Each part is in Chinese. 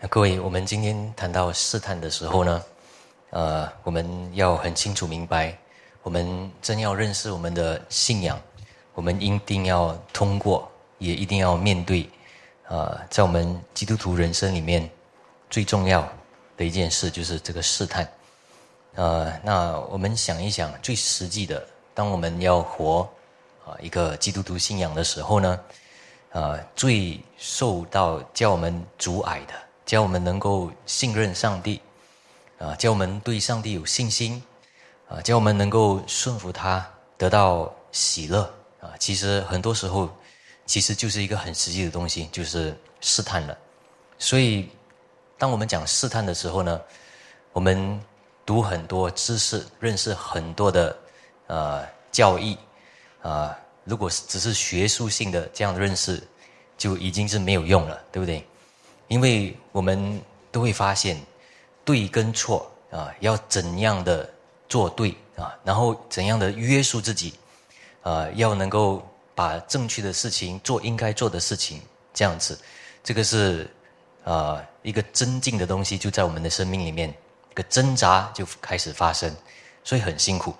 那各位，我们今天谈到试探的时候呢，呃，我们要很清楚明白，我们真要认识我们的信仰，我们一定要通过，也一定要面对，呃，在我们基督徒人生里面最重要的一件事就是这个试探。呃，那我们想一想，最实际的，当我们要活啊一个基督徒信仰的时候呢，呃，最受到叫我们阻碍的。教我们能够信任上帝，啊，教我们对上帝有信心，啊，教我们能够顺服他，得到喜乐，啊，其实很多时候，其实就是一个很实际的东西，就是试探了。所以，当我们讲试探的时候呢，我们读很多知识，认识很多的呃教义，啊，如果只是学术性的这样的认识，就已经是没有用了，对不对？因为我们都会发现，对跟错啊，要怎样的做对啊，然后怎样的约束自己，啊，要能够把正确的事情做应该做的事情，这样子，这个是啊一个增进的东西，就在我们的生命里面，一个挣扎就开始发生，所以很辛苦，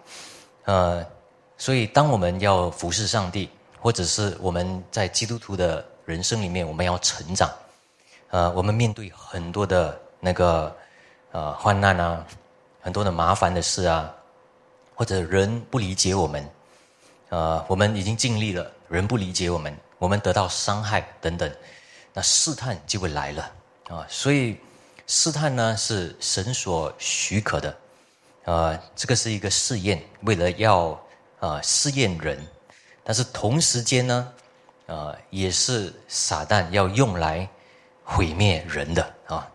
呃，所以当我们要服侍上帝，或者是我们在基督徒的人生里面，我们要成长。呃，我们面对很多的那个呃患难啊，很多的麻烦的事啊，或者人不理解我们，呃，我们已经尽力了，人不理解我们，我们得到伤害等等，那试探就会来了啊。所以试探呢是神所许可的，呃，这个是一个试验，为了要啊试验人，但是同时间呢，呃，也是撒旦要用来。毁灭人的啊，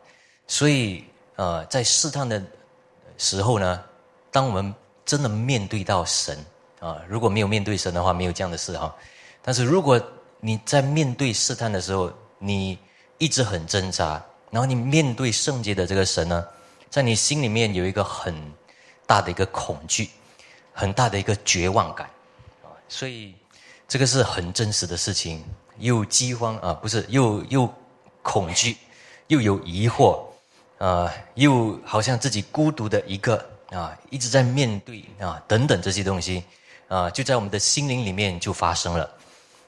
所以呃，在试探的时候呢，当我们真的面对到神啊，如果没有面对神的话，没有这样的事哈。但是如果你在面对试探的时候，你一直很挣扎，然后你面对圣洁的这个神呢，在你心里面有一个很大的一个恐惧，很大的一个绝望感啊，所以这个是很真实的事情，又饥荒啊，不是又又。恐惧，又有疑惑，啊，又好像自己孤独的一个啊，一直在面对啊，等等这些东西，啊，就在我们的心灵里面就发生了，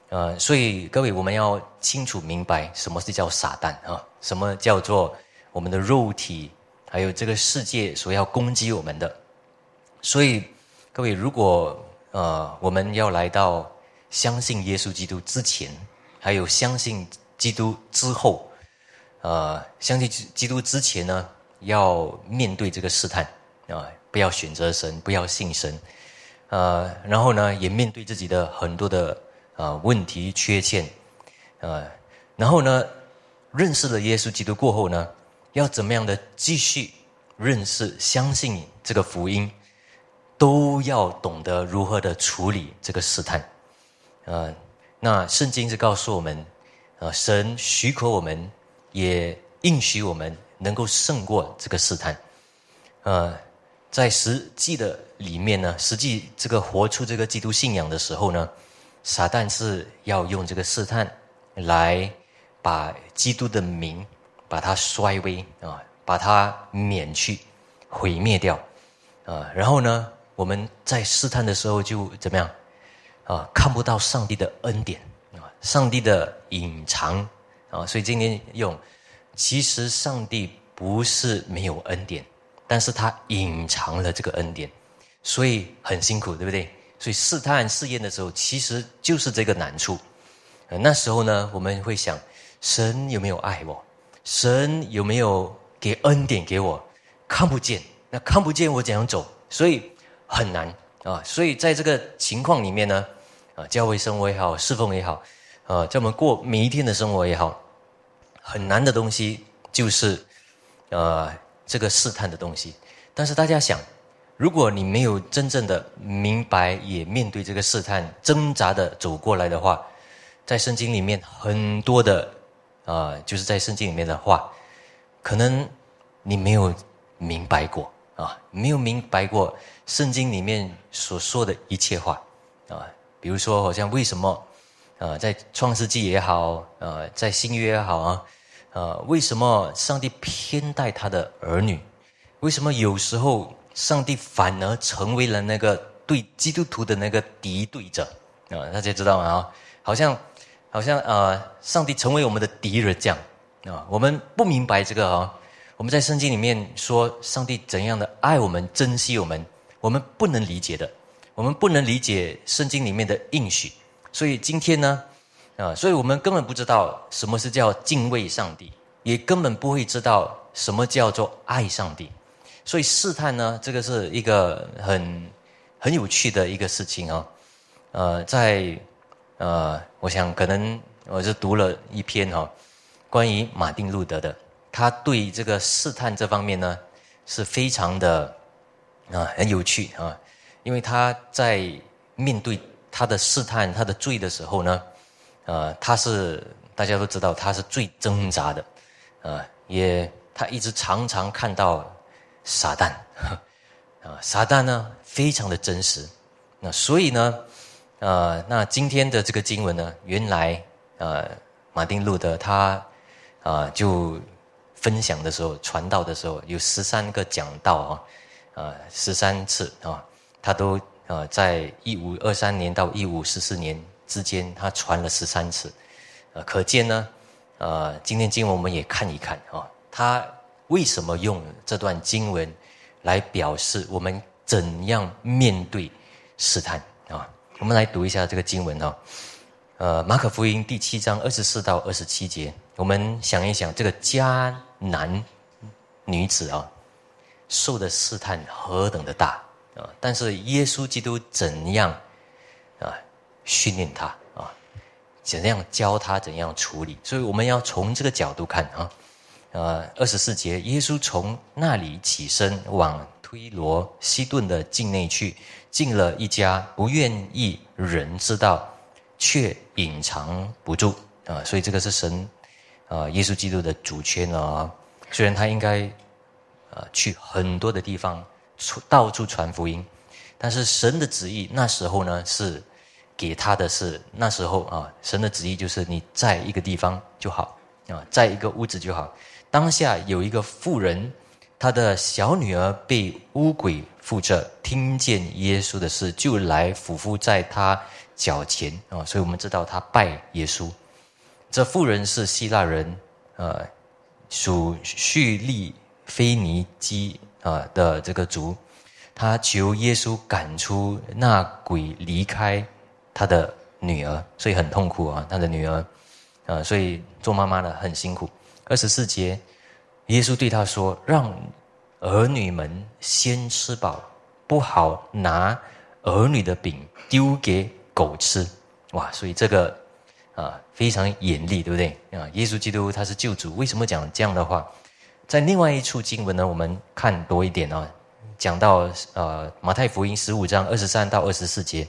呃，所以各位我们要清楚明白什么是叫撒旦啊，什么叫做我们的肉体，还有这个世界所要攻击我们的，所以各位如果呃我们要来到相信耶稣基督之前，还有相信。基督之后，呃，相信基督之前呢，要面对这个试探啊，不要选择神，不要信神，呃，然后呢，也面对自己的很多的啊问题缺陷，呃，然后呢，认识了耶稣基督过后呢，要怎么样的继续认识、相信这个福音，都要懂得如何的处理这个试探，呃，那圣经是告诉我们。啊，神许可我们，也应许我们能够胜过这个试探。呃，在实际的里面呢，实际这个活出这个基督信仰的时候呢，撒旦是要用这个试探来把基督的名把它衰微啊，把它免去、毁灭掉啊。然后呢，我们在试探的时候就怎么样啊？看不到上帝的恩典。上帝的隐藏啊，所以今天用，其实上帝不是没有恩典，但是他隐藏了这个恩典，所以很辛苦，对不对？所以试探试验的时候，其实就是这个难处。那时候呢，我们会想，神有没有爱我？神有没有给恩典给我？看不见，那看不见我怎样走？所以很难啊。所以在这个情况里面呢，啊，教会生活也好，侍奉也好。呃，在我们过每一天的生活也好，很难的东西就是，呃，这个试探的东西。但是大家想，如果你没有真正的明白，也面对这个试探，挣扎的走过来的话，在圣经里面很多的，啊，就是在圣经里面的话，可能你没有明白过啊，没有明白过圣经里面所说的一切话啊，比如说好像为什么。呃，在创世纪也好，呃，在新约也好啊，呃，为什么上帝偏待他的儿女？为什么有时候上帝反而成为了那个对基督徒的那个敌对者？啊，大家知道吗？啊，好像，好像呃，上帝成为我们的敌人这样啊，我们不明白这个啊。我们在圣经里面说，上帝怎样的爱我们、珍惜我们，我们不能理解的，我们不能理解圣经里面的应许。所以今天呢，啊，所以我们根本不知道什么是叫敬畏上帝，也根本不会知道什么叫做爱上帝。所以试探呢，这个是一个很很有趣的一个事情啊。呃，在呃，我想可能我是读了一篇哈，关于马丁路德的。他对这个试探这方面呢，是非常的啊很有趣啊，因为他在面对他的试探、他的罪的时候呢，呃，他是大家都知道他是最挣扎的，啊，也他一直常常看到撒旦，啊，撒旦呢非常的真实，那所以呢，呃，那今天的这个经文呢，原来呃马丁路德他啊就。分享的时候，传道的时候，有十三个讲道啊，呃，十三次啊，他都呃，在一五二三年到一五四四年之间，他传了十三次，呃，可见呢，呃，今天经文我们也看一看啊，他为什么用这段经文来表示我们怎样面对试探啊？我们来读一下这个经文啊，呃，马可福音第七章二十四到二十七节，我们想一想这个家。男女子啊，受的试探何等的大啊！但是耶稣基督怎样啊训练他啊？怎样教他怎样处理？所以我们要从这个角度看啊。呃，二十四节，耶稣从那里起身，往推罗西顿的境内去，进了一家，不愿意人知道，却隐藏不住啊！所以这个是神。啊，耶稣基督的主权啊，虽然他应该，呃，去很多的地方，到处传福音，但是神的旨意那时候呢，是给他的是那时候啊，神的旨意就是你在一个地方就好啊，在一个屋子就好。当下有一个妇人，她的小女儿被巫鬼附着，听见耶稣的事，就来俯伏在他脚前啊，所以我们知道他拜耶稣。这妇人是希腊人，呃，属叙利菲尼基啊的这个族，他求耶稣赶出那鬼，离开他的女儿，所以很痛苦啊，他的女儿，啊，所以做妈妈的很辛苦。二十四节，耶稣对他说：“让儿女们先吃饱，不好拿儿女的饼丢给狗吃。”哇，所以这个。啊，非常严厉，对不对？啊，耶稣基督他是救主，为什么讲这样的话？在另外一处经文呢，我们看多一点啊，讲到呃马太福音十五章二十三到二十四节，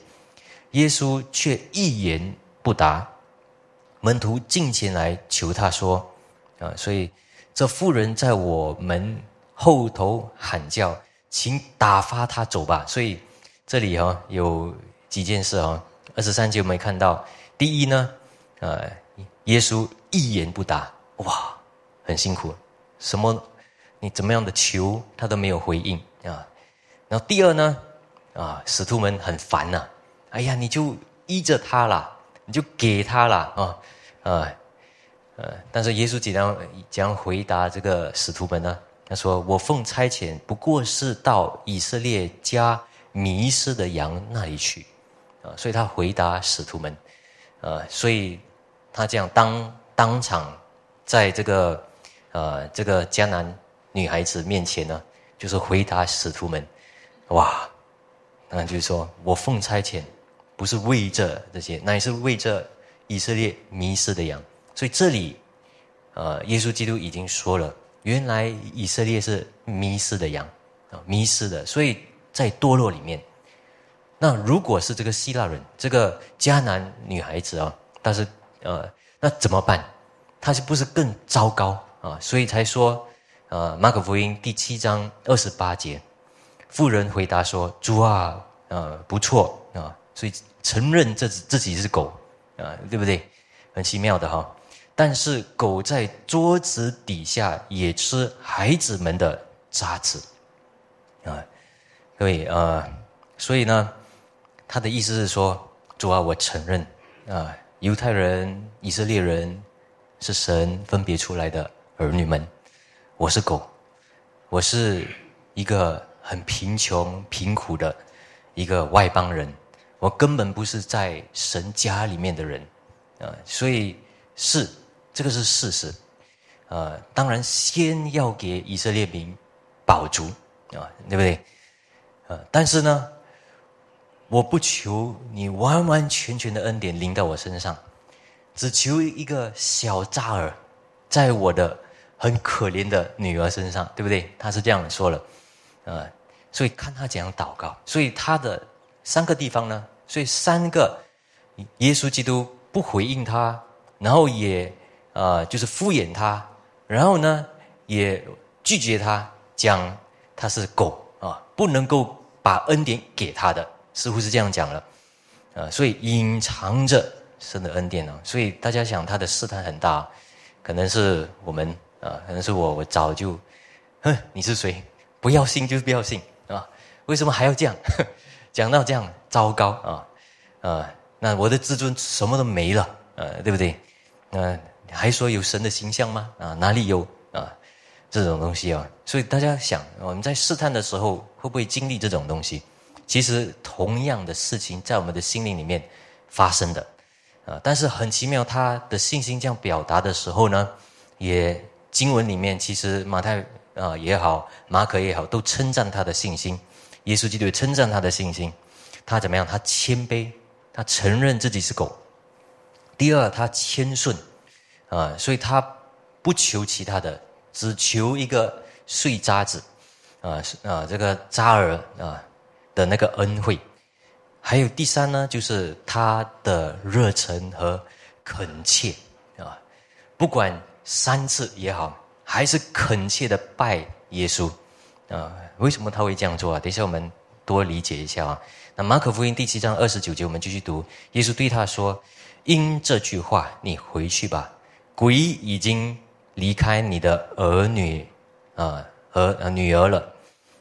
耶稣却一言不答，门徒进前来求他说，啊，所以这妇人在我们后头喊叫，请打发他走吧。所以这里哈有几件事啊，二十三节我们看到，第一呢。呃，耶稣一言不答，哇，很辛苦，什么，你怎么样的求他都没有回应啊。然后第二呢，啊，使徒们很烦呐，哎呀，你就依着他啦，你就给他啦，啊，啊，呃，但是耶稣怎样怎样回答这个使徒们呢？他说：“我奉差遣，不过是到以色列家迷失的羊那里去。”啊，所以他回答使徒们，呃，所以。他这样当当场，在这个呃这个迦南女孩子面前呢，就是回答使徒们，哇，那就是说我奉差遣，不是为这这些，乃是为这以色列迷失的羊。所以这里，呃，耶稣基督已经说了，原来以色列是迷失的羊啊，迷失的。所以在堕落里面，那如果是这个希腊人，这个迦南女孩子啊，但是。呃，那怎么办？他是不是更糟糕啊？所以才说，呃，马可福音第七章二十八节，妇人回答说：“主啊，呃，不错啊。”所以承认这自己是狗啊，对不对？很奇妙的哈。但是狗在桌子底下也吃孩子们的渣子，啊，各位啊，所以呢，他的意思是说，主啊，我承认啊，犹太人、以色列人是神分别出来的儿女们，我是狗，我是一个很贫穷、贫苦的一个外邦人，我根本不是在神家里面的人，啊，所以是。这个是事实，呃，当然先要给以色列民保足啊，对不对？呃，但是呢，我不求你完完全全的恩典临到我身上，只求一个小扎尔在我的很可怜的女儿身上，对不对？他是这样说了，呃，所以看他怎样祷告。所以他的三个地方呢，所以三个耶稣基督不回应他，然后也。啊，就是敷衍他，然后呢，也拒绝他，讲他是狗啊，不能够把恩典给他的，似乎是这样讲了，啊，所以隐藏着神的恩典呢，所以大家想他的试探很大，可能是我们啊，可能是我，我早就，哼，你是谁？不要信就不要信啊，为什么还要这样？讲到这样糟糕啊，啊，那我的自尊什么都没了，呃，对不对？那。还说有神的形象吗？啊，哪里有啊？这种东西啊，所以大家想，我们在试探的时候会不会经历这种东西？其实同样的事情在我们的心灵里面发生的啊，但是很奇妙，他的信心这样表达的时候呢，也经文里面其实马太啊也好，马可也好，都称赞他的信心。耶稣基督称赞他的信心，他怎么样？他谦卑，他承认自己是狗。第二，他谦顺。啊，所以他不求其他的，只求一个碎渣子，啊啊，这个渣儿啊的那个恩惠。还有第三呢，就是他的热忱和恳切啊，不管三次也好，还是恳切的拜耶稣啊。为什么他会这样做啊？等一下我们多理解一下啊。那马可福音第七章二十九节，我们继续读，耶稣对他说：“因这句话，你回去吧。”鬼已经离开你的儿女啊和女儿了，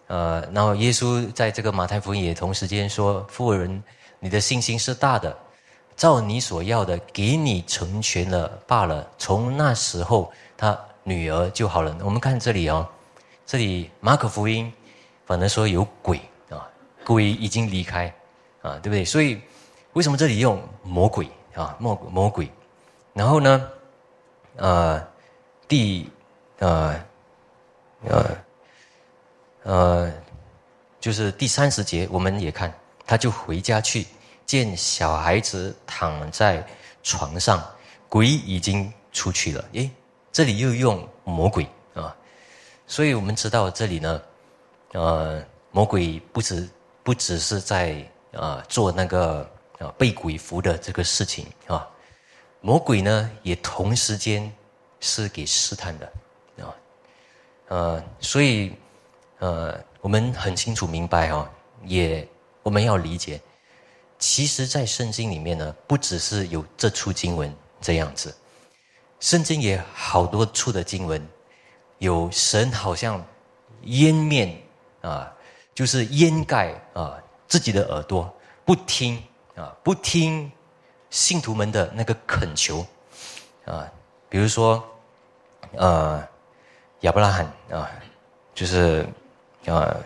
呃，然后耶稣在这个马太福音也同时间说：“富人，你的信心是大的，照你所要的，给你成全了罢了。”从那时候，他女儿就好了。我们看这里啊，这里马可福音反正说有鬼啊，鬼已经离开啊，对不对？所以为什么这里用魔鬼啊？魔魔鬼，然后呢？呃，第呃呃呃，就是第三十节，我们也看，他就回家去见小孩子躺在床上，鬼已经出去了。诶，这里又用魔鬼啊，所以我们知道这里呢，呃，魔鬼不止不只是在啊做那个啊被鬼附的这个事情啊。魔鬼呢，也同时间是给试探的，啊，呃，所以，呃，我们很清楚明白哈，也我们要理解，其实，在圣经里面呢，不只是有这处经文这样子，圣经也好多处的经文，有神好像掩面啊，就是掩盖啊自己的耳朵，不听啊，不听。信徒们的那个恳求，啊，比如说，呃，亚伯拉罕啊，就是，呃，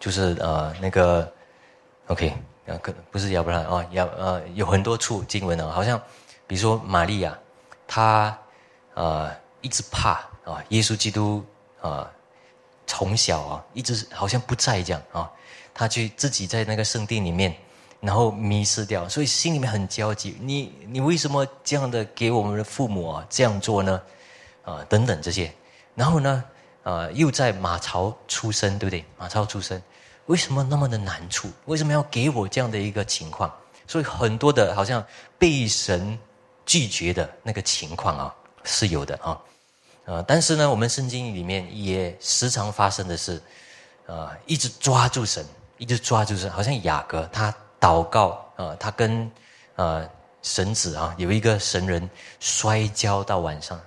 就是呃那个，OK，啊，可不是亚伯拉罕啊，亚呃有很多处经文啊，好像，比如说玛利亚，她呃一直怕啊，耶稣基督啊，从小啊一直好像不在这样啊，他去自己在那个圣殿里面。然后迷失掉，所以心里面很焦急。你你为什么这样的给我们的父母啊这样做呢？啊，等等这些。然后呢，啊，又在马槽出生，对不对？马槽出生，为什么那么的难处？为什么要给我这样的一个情况？所以很多的好像被神拒绝的那个情况啊，是有的啊。啊，但是呢，我们圣经里面也时常发生的是，啊，一直抓住神，一直抓住神，好像雅各他。祷告啊，他跟啊神子啊，有一个神人摔跤到晚上，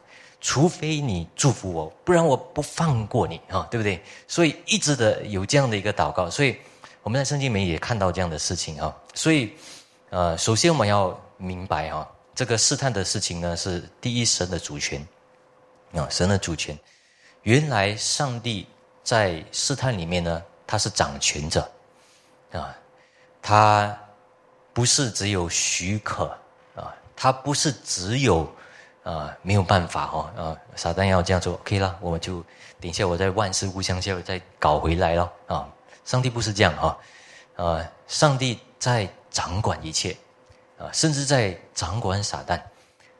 除非你祝福我，不然我不放过你啊，对不对？所以一直的有这样的一个祷告，所以我们在圣经里面也看到这样的事情啊。所以，呃，首先我们要明白啊，这个试探的事情呢，是第一神的主权啊，神的主权。原来上帝在试探里面呢，他是掌权者啊，他不是只有许可啊。他不是只有，啊，没有办法哦，啊，撒旦要这样做，OK 了，我们就等一下，我在万事互相效力，再搞回来了啊！上帝不是这样哈，啊，上帝在掌管一切，啊，甚至在掌管撒旦，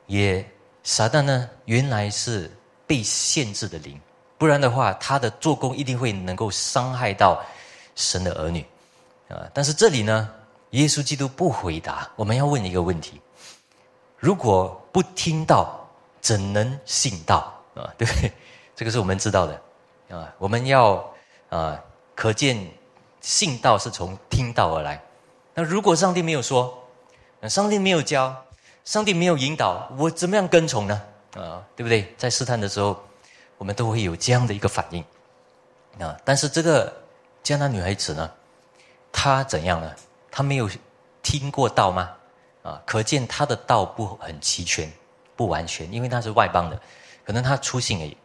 也撒旦呢，原来是被限制的灵，不然的话，他的做工一定会能够伤害到神的儿女，啊，但是这里呢，耶稣基督不回答，我们要问一个问题。如果不听到，怎能信道啊？对不对？这个是我们知道的啊。我们要啊，可见信道是从听到而来。那如果上帝没有说，上帝没有教，上帝没有引导，我怎么样跟从呢？啊，对不对？在试探的时候，我们都会有这样的一个反应啊。但是这个迦南女孩子呢，她怎样呢？她没有听过道吗？啊，可见她的道不很齐全，不完全，因为他是外邦的，可能他出信而已，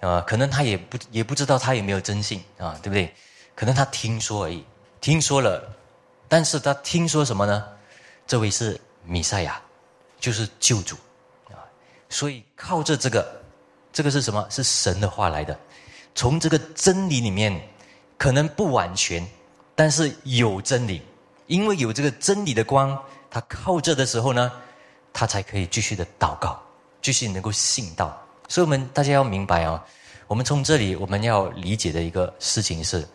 啊，可能他也不也不知道他有没有真信啊，对不对？可能他听说而已，听说了，但是他听说什么呢？这位是米赛亚，就是救主啊，所以靠着这个，这个是什么？是神的话来的，从这个真理里面，可能不完全，但是有真理，因为有这个真理的光。他靠着的时候呢，他才可以继续的祷告，继续能够信道。所以，我们大家要明白啊，我们从这里我们要理解的一个事情是，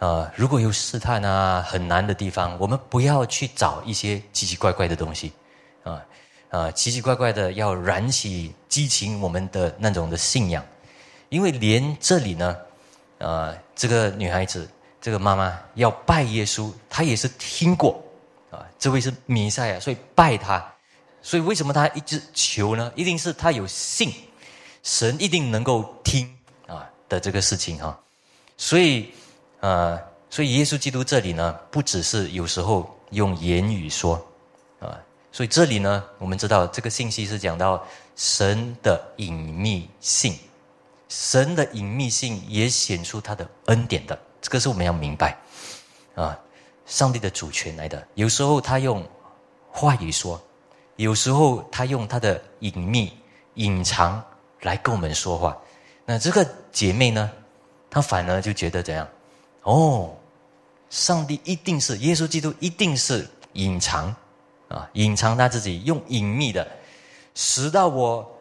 呃，如果有试探啊很难的地方，我们不要去找一些奇奇怪怪的东西，啊啊，奇奇怪怪的要燃起激情我们的那种的信仰，因为连这里呢，呃，这个女孩子，这个妈妈要拜耶稣，她也是听过啊。这位是弥赛亚，所以拜他。所以为什么他一直求呢？一定是他有信，神一定能够听啊的这个事情哈。所以，呃，所以耶稣基督这里呢，不只是有时候用言语说啊。所以这里呢，我们知道这个信息是讲到神的隐秘性，神的隐秘性也显出他的恩典的。这个是我们要明白啊。上帝的主权来的，有时候他用话语说，有时候他用他的隐秘、隐藏来跟我们说话。那这个姐妹呢，她反而就觉得怎样？哦，上帝一定是耶稣基督，一定是隐藏啊，隐藏他自己，用隐秘的，使到我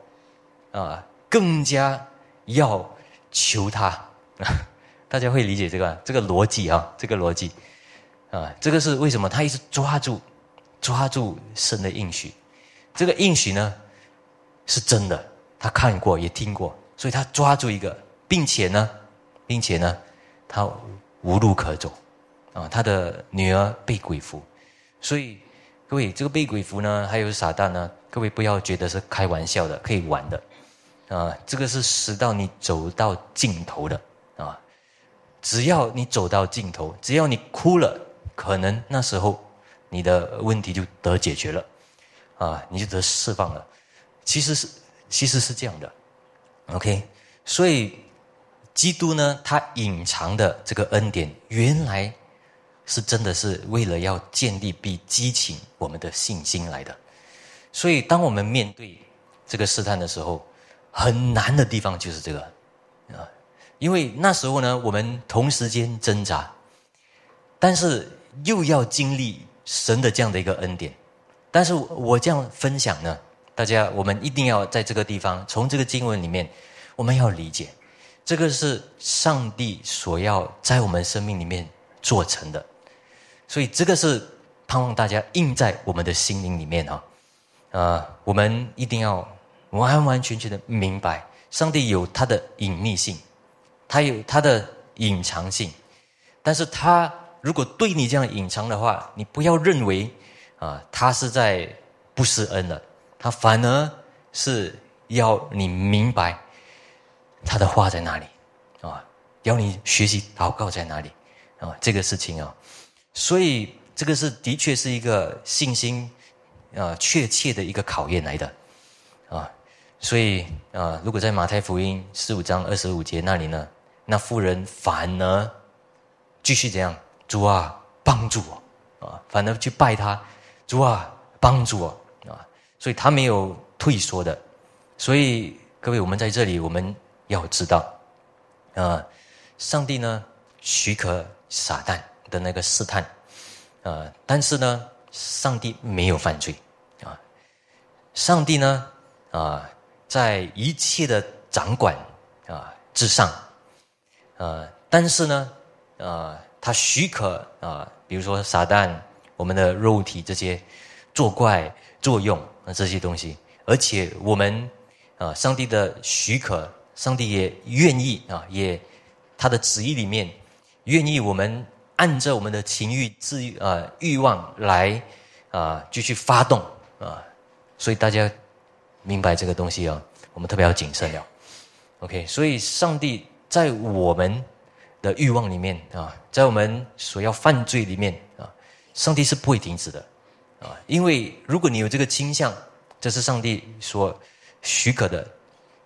啊更加要求他。大家会理解这个这个逻辑啊，这个逻辑。啊，这个是为什么？他一直抓住，抓住神的应许。这个应许呢，是真的，他看过也听过，所以他抓住一个，并且呢，并且呢，他无路可走。啊，他的女儿被鬼附，所以各位，这个被鬼附呢，还有撒旦呢，各位不要觉得是开玩笑的，可以玩的。啊，这个是使到你走到尽头的啊！只要你走到尽头，只要你哭了。可能那时候你的问题就得解决了，啊，你就得释放了。其实是其实是这样的，OK。所以基督呢，他隐藏的这个恩典，原来是真的是为了要建立并激起我们的信心来的。所以当我们面对这个试探的时候，很难的地方就是这个啊，因为那时候呢，我们同时间挣扎，但是。又要经历神的这样的一个恩典，但是我这样分享呢，大家我们一定要在这个地方，从这个经文里面，我们要理解，这个是上帝所要在我们生命里面做成的，所以这个是盼望大家印在我们的心灵里面啊，啊，我们一定要完完全全的明白，上帝有他的隐秘性，他有他的隐藏性，但是他。如果对你这样隐藏的话，你不要认为，啊，他是在不施恩的，他反而是要你明白他的话在哪里啊，要你学习祷告在哪里啊，这个事情啊，所以这个是的确是一个信心啊确切的一个考验来的啊，所以啊，如果在马太福音十五章二十五节那里呢，那妇人反而继续这样，主啊，帮助我。啊，反而去拜他，主啊，帮助我啊！所以他没有退缩的。所以各位，我们在这里，我们要知道，啊，上帝呢许可撒旦的那个试探，啊，但是呢，上帝没有犯罪啊。上帝呢，啊，在一切的掌管啊之上，啊，但是呢，啊，他许可啊。比如说撒旦，我们的肉体这些作怪作用啊这些东西，而且我们啊上帝的许可，上帝也愿意啊也他的旨意里面愿意我们按照我们的情欲自啊欲望来啊继续发动啊，所以大家明白这个东西啊，我们特别要谨慎了。OK，所以上帝在我们。的欲望里面啊，在我们所要犯罪里面，上帝是不会停止的啊，因为如果你有这个倾向，这是上帝所许可的，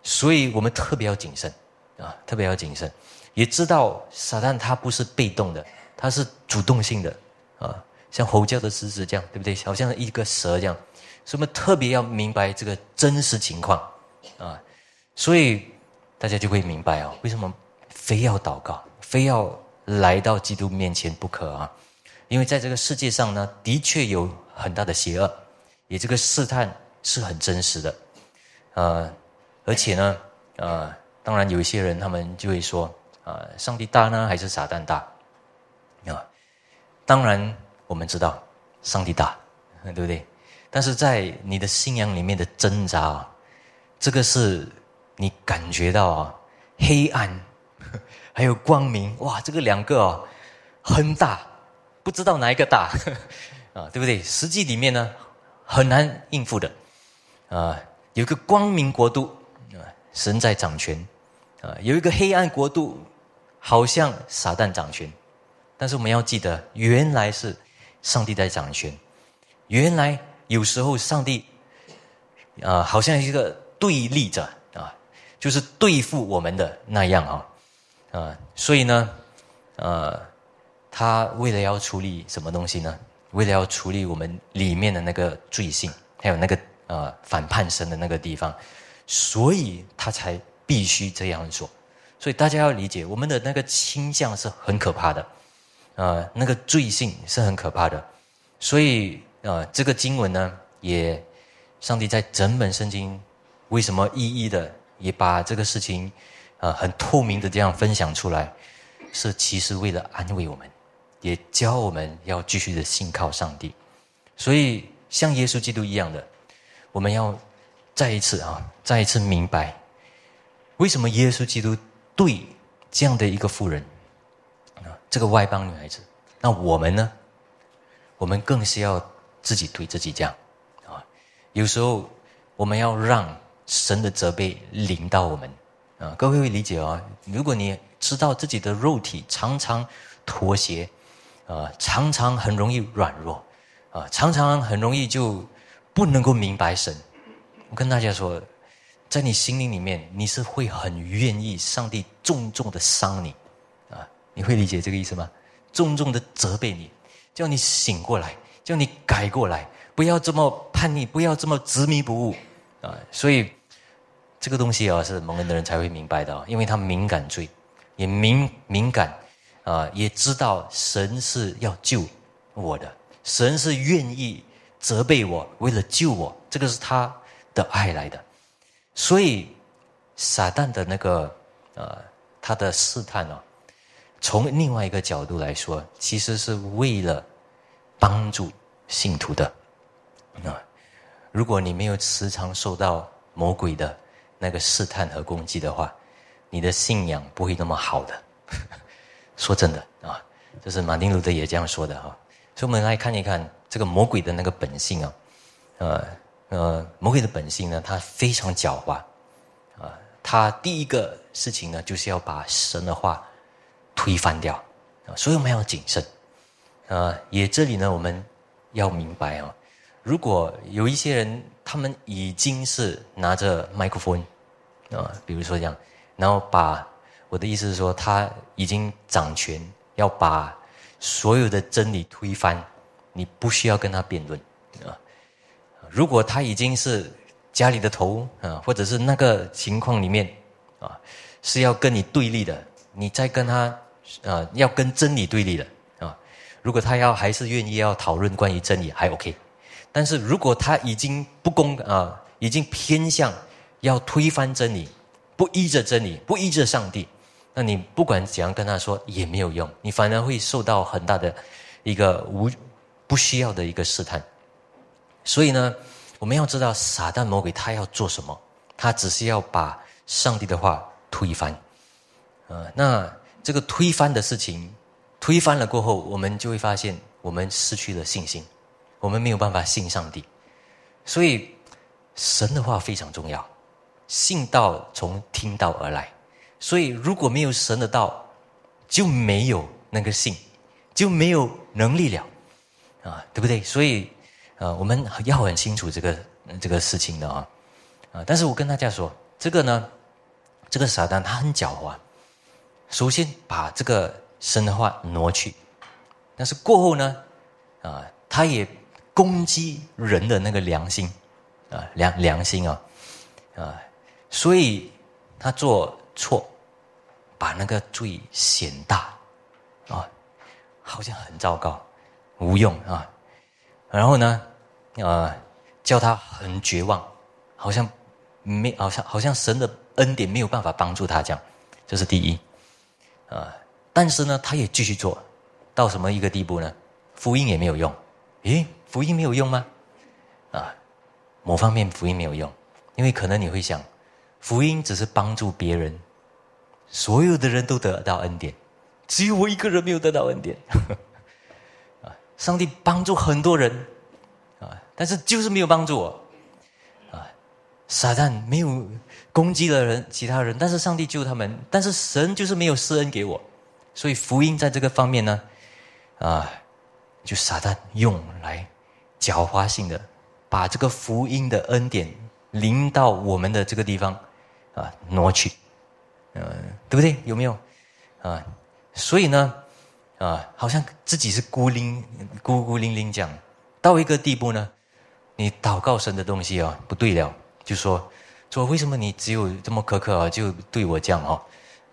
所以我们特别要谨慎啊，特别要谨慎，也知道撒旦他不是被动的，他是主动性的啊，像吼叫的狮子这样，对不对？好像一个蛇这样，所以我们特别要明白这个真实情况啊，所以大家就会明白哦，为什么非要祷告。非要来到基督面前不可啊！因为在这个世界上呢，的确有很大的邪恶，也这个试探是很真实的，呃，而且呢，呃，当然有一些人他们就会说，啊，上帝大呢还是撒旦大？啊，当然我们知道上帝大，对不对？但是在你的信仰里面的挣扎，这个是你感觉到啊，黑暗。还有光明哇，这个两个啊，很大，不知道哪一个大 啊，对不对？实际里面呢，很难应付的啊。有一个光明国度，神在掌权啊；有一个黑暗国度，好像撒旦掌权。但是我们要记得，原来是上帝在掌权。原来有时候上帝啊，好像一个对立者啊，就是对付我们的那样啊。啊，所以呢，呃，他为了要处理什么东西呢？为了要处理我们里面的那个罪性，还有那个呃反叛神的那个地方，所以他才必须这样做。所以大家要理解，我们的那个倾向是很可怕的，啊，那个罪性是很可怕的。所以啊，这个经文呢，也上帝在整本圣经为什么一一的也把这个事情。啊，很透明的这样分享出来，是其实为了安慰我们，也教我们要继续的信靠上帝。所以像耶稣基督一样的，我们要再一次啊，再一次明白，为什么耶稣基督对这样的一个妇人啊，这个外邦女孩子，那我们呢？我们更是要自己对自己讲啊，有时候我们要让神的责备临到我们。啊，各位会理解啊！如果你知道自己的肉体常常妥协，啊，常常很容易软弱，啊，常常很容易就不能够明白神。我跟大家说，在你心灵里面，你是会很愿意上帝重重的伤你，啊，你会理解这个意思吗？重重的责备你，叫你醒过来，叫你改过来，不要这么叛逆，不要这么执迷不悟，啊，所以。这个东西啊，是蒙恩的人才会明白的，因为他敏感罪，也敏敏感，啊，也知道神是要救我的，神是愿意责备我，为了救我，这个是他的爱来的。所以撒旦的那个呃，他的试探呢，从另外一个角度来说，其实是为了帮助信徒的。啊，如果你没有时常受到魔鬼的。那个试探和攻击的话，你的信仰不会那么好的。说真的啊，就是马丁路德也这样说的哈。所以我们来看一看这个魔鬼的那个本性啊，呃呃，魔鬼的本性呢，他非常狡猾，啊，他第一个事情呢，就是要把神的话推翻掉，啊，所以我们要谨慎，啊，也这里呢，我们要明白啊，如果有一些人，他们已经是拿着麦克风，啊，比如说这样，然后把我的意思是说，他已经掌权，要把所有的真理推翻，你不需要跟他辩论。啊如果他已经是家里的头啊，或者是那个情况里面啊，是要跟你对立的，你再跟他啊，要跟真理对立的啊。如果他要还是愿意要讨论关于真理，还 OK。但是如果他已经不公啊，已经偏向要推翻真理，不依着真理，不依着上帝，那你不管怎样跟他说也没有用，你反而会受到很大的一个无不需要的一个试探。所以呢，我们要知道撒旦魔鬼他要做什么？他只是要把上帝的话推翻。呃，那这个推翻的事情，推翻了过后，我们就会发现我们失去了信心，我们没有办法信上帝。所以神的话非常重要，信道从听道而来。所以如果没有神的道，就没有那个信，就没有能力了，啊，对不对？所以。啊，我们要很清楚这个这个事情的啊，啊！但是我跟大家说，这个呢，这个撒旦他很狡猾。首先把这个神的话挪去，但是过后呢，啊，他也攻击人的那个良心，啊良良心啊，啊，所以他做错，把那个罪显大，啊，好像很糟糕，无用啊，然后呢？啊，叫他很绝望，好像没，好像好像神的恩典没有办法帮助他这样，这是第一。啊，但是呢，他也继续做，到什么一个地步呢？福音也没有用。诶，福音没有用吗？啊，某方面福音没有用，因为可能你会想，福音只是帮助别人，所有的人都得到恩典，只有我一个人没有得到恩典。啊，上帝帮助很多人。啊但是就是没有帮助我，啊，撒旦没有攻击了人，其他人，但是上帝救他们，但是神就是没有施恩给我，所以福音在这个方面呢，啊，就撒旦用来狡猾性的把这个福音的恩典临到我们的这个地方，啊，挪去，嗯，对不对？有没有？啊，所以呢，啊，好像自己是孤零孤孤零零这样，到一个地步呢。你祷告神的东西啊，不对了，就说说为什么你只有这么苛刻啊，就对我这样哦，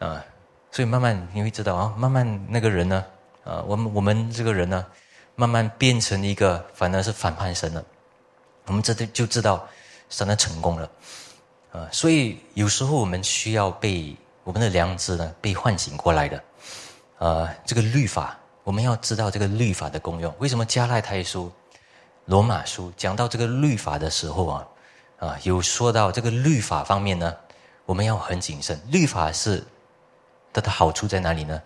啊，所以慢慢你会知道啊，慢慢那个人呢，啊，我们我们这个人呢，慢慢变成一个反而是反叛神了，我们这就就知道神的成功了，啊，所以有时候我们需要被我们的良知呢被唤醒过来的，啊，这个律法我们要知道这个律法的功用，为什么加赖太书？罗马书讲到这个律法的时候啊，啊，有说到这个律法方面呢，我们要很谨慎。律法是它的好处在哪里呢？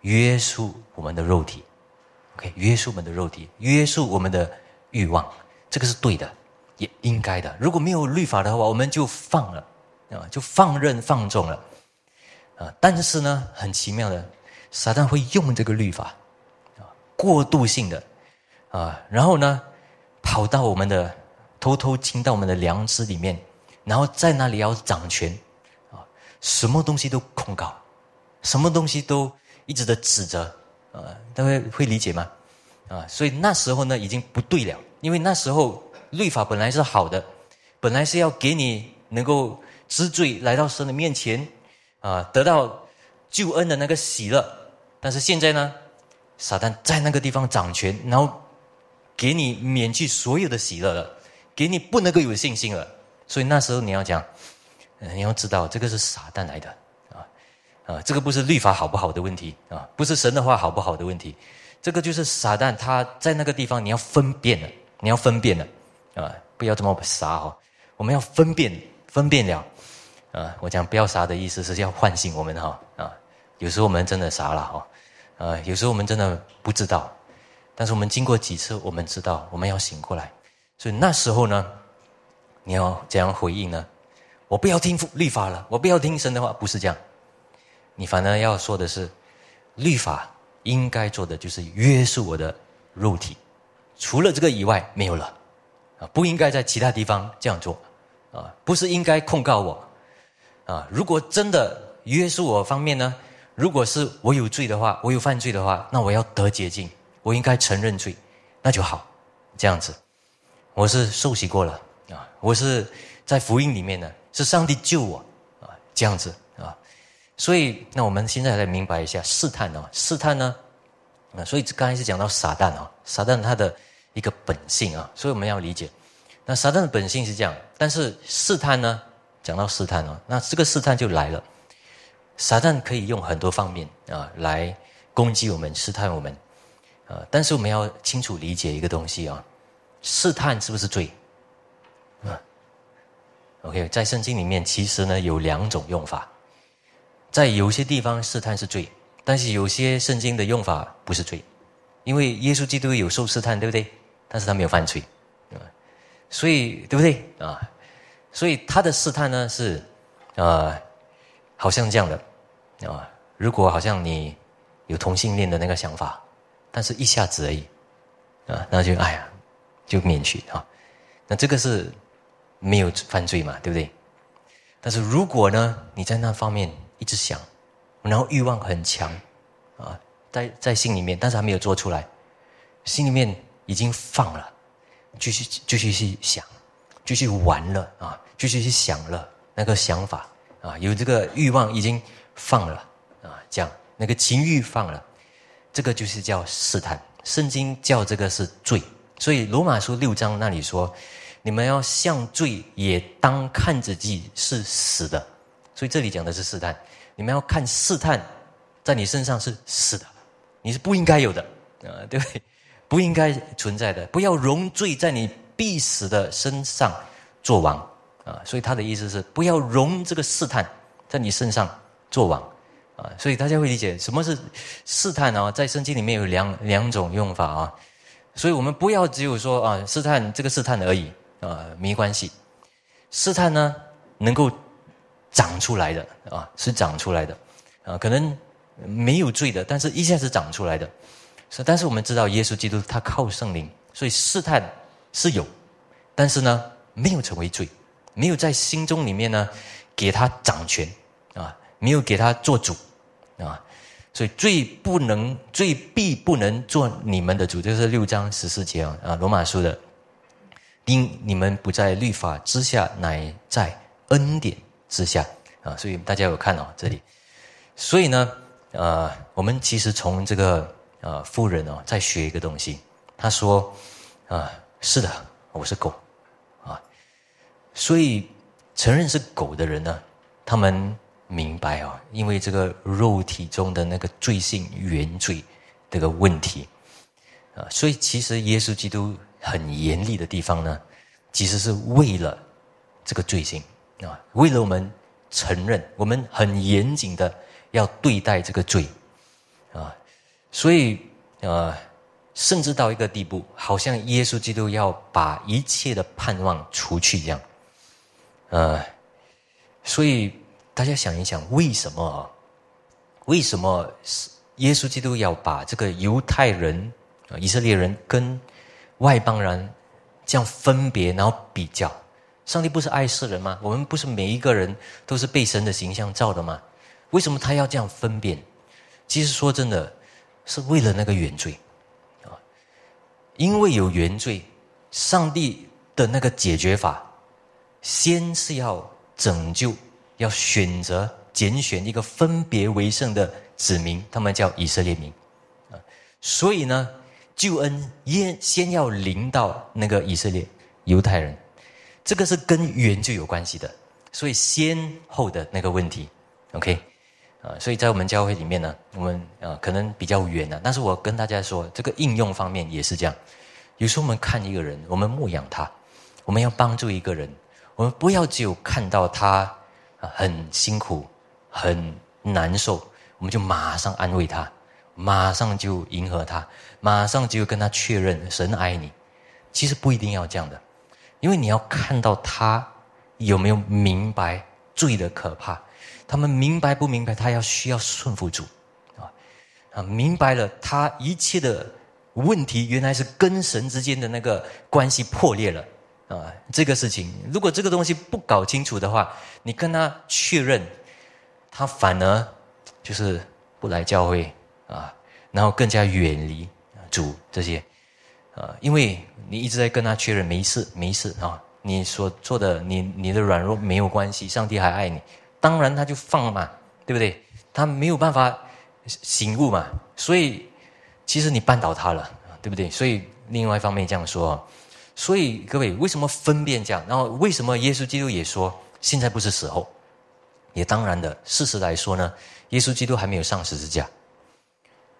约束我们的肉体，OK，约束我们的肉体，约束我们的欲望，这个是对的，也应该的。如果没有律法的话，我们就放了啊，就放任放纵了啊。但是呢，很奇妙的，撒旦会用这个律法啊，过渡性的啊，然后呢？跑到我们的偷偷进到我们的良知里面，然后在那里要掌权，啊，什么东西都控告，什么东西都一直的指责，啊，大家会理解吗？啊，所以那时候呢已经不对了，因为那时候律法本来是好的，本来是要给你能够知罪来到神的面前，啊，得到救恩的那个喜乐，但是现在呢，撒旦在那个地方掌权，然后。给你免去所有的喜乐了，给你不能够有信心了，所以那时候你要讲，你要知道这个是撒旦来的啊啊，这个不是律法好不好的问题啊，不是神的话好不好的问题，这个就是撒旦他在那个地方你要分辨了，你要分辨了啊，不要这么傻哦，我们要分辨分辨了啊，我讲不要傻的意思是要唤醒我们哈啊，有时候我们真的傻了哈啊，有时候我们真的不知道。但是我们经过几次，我们知道我们要醒过来，所以那时候呢，你要怎样回应呢？我不要听律法了，我不要听神的话，不是这样。你反而要说的是，律法应该做的就是约束我的肉体，除了这个以外没有了，啊，不应该在其他地方这样做，啊，不是应该控告我，啊，如果真的约束我方面呢，如果是我有罪的话，我有犯罪的话，那我要得洁净，我应该承认罪，那就好，这样子，我是受洗过了，啊，我是在福音里面呢，是上帝救我，啊，这样子啊。所以，那我们现在来明白一下试探哦，试探呢，啊，所以刚才是讲到撒旦啊，撒旦他的一个本性啊，所以我们要理解，那撒旦的本性是这样，但是试探呢，讲到试探哦，那这个试探就来了，撒旦可以用很多方面啊来攻击我们、试探我们，啊，但是我们要清楚理解一个东西啊，试探是不是罪？啊，OK，在圣经里面其实呢有两种用法。在有些地方试探是罪，但是有些圣经的用法不是罪，因为耶稣基督有受试探，对不对？但是他没有犯罪，啊，所以对不对啊？所以他的试探呢是，啊，好像这样的，啊，如果好像你有同性恋的那个想法，但是一下子而已，啊，那就哎呀，就免去啊，那这个是没有犯罪嘛，对不对？但是如果呢，你在那方面，一直想，然后欲望很强，啊，在在心里面，但是还没有做出来，心里面已经放了，继续继续去想，继续玩了啊，继续去想了那个想法啊，有这个欲望已经放了啊，这样那个情欲放了，这个就是叫试探。圣经叫这个是罪，所以罗马书六章那里说，你们要向罪也当看自己是死的。所以这里讲的是试探，你们要看试探，在你身上是死的，你是不应该有的，啊，对不对？不应该存在的，不要容罪在你必死的身上做王，啊，所以他的意思是不要容这个试探在你身上做王，啊，所以大家会理解什么是试探啊？在圣经里面有两两种用法啊，所以我们不要只有说啊试探这个试探而已，啊，没关系，试探呢能够。长出来的啊，是长出来的，啊，可能没有罪的，但是一下子长出来的，是。但是我们知道，耶稣基督他靠圣灵，所以试探是有，但是呢，没有成为罪，没有在心中里面呢给他掌权啊，没有给他做主啊，所以罪不能，罪必不能做你们的主，就是六章十四节啊，啊，罗马书的，因你们不在律法之下，乃在恩典。之下啊，所以大家有看哦，这里，所以呢，呃，我们其实从这个呃富人哦，在学一个东西。他说啊，是的，我是狗啊，所以承认是狗的人呢，他们明白哦，因为这个肉体中的那个罪性原罪这个问题啊，所以其实耶稣基督很严厉的地方呢，其实是为了这个罪性。啊，为了我们承认，我们很严谨的要对待这个罪，啊，所以呃，甚至到一个地步，好像耶稣基督要把一切的盼望除去一样，呃，所以大家想一想，为什么啊？为什么是耶稣基督要把这个犹太人、以色列人跟外邦人这样分别，然后比较？上帝不是爱世人吗？我们不是每一个人都是被神的形象造的吗？为什么他要这样分辨？其实说真的，是为了那个原罪！因为有原罪，上帝的那个解决法，先是要拯救，要选择拣选一个分别为圣的子民，他们叫以色列民啊。所以呢，救恩先先要临到那个以色列犹太人。这个是跟缘就有关系的，所以先后的那个问题，OK，啊，所以在我们教会里面呢，我们啊可能比较远啊，但是我跟大家说，这个应用方面也是这样。有时候我们看一个人，我们牧养他，我们要帮助一个人，我们不要只有看到他很辛苦、很难受，我们就马上安慰他，马上就迎合他，马上就跟他确认神爱你。其实不一定要这样的。因为你要看到他有没有明白罪的可怕，他们明白不明白？他要需要顺服主，啊啊，明白了，他一切的问题原来是跟神之间的那个关系破裂了啊！这个事情，如果这个东西不搞清楚的话，你跟他确认，他反而就是不来教会啊，然后更加远离主这些。啊，因为你一直在跟他确认没事没事啊，你所做的你你的软弱没有关系，上帝还爱你，当然他就放嘛，对不对？他没有办法醒悟嘛，所以其实你绊倒他了，对不对？所以另外一方面这样说，所以各位为什么分辨这样？然后为什么耶稣基督也说现在不是时候？也当然的，事实来说呢，耶稣基督还没有上十字架。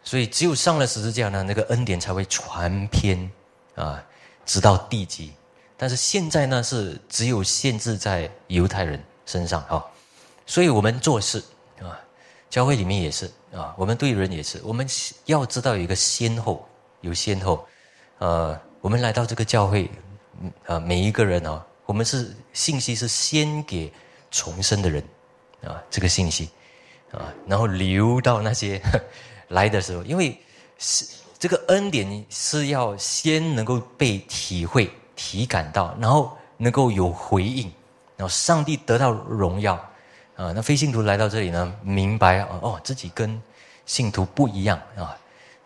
所以，只有上了十字架呢，那个恩典才会传遍啊，直到地极。但是现在呢，是只有限制在犹太人身上啊。所以我们做事啊，教会里面也是啊，我们对人也是，我们要知道有一个先后，有先后。呃，我们来到这个教会，呃，每一个人啊，我们是信息是先给重生的人啊，这个信息啊，然后流到那些。来的时候，因为是这个恩典是要先能够被体会、体感到，然后能够有回应，然后上帝得到荣耀啊。那非信徒来到这里呢，明白哦，自己跟信徒不一样啊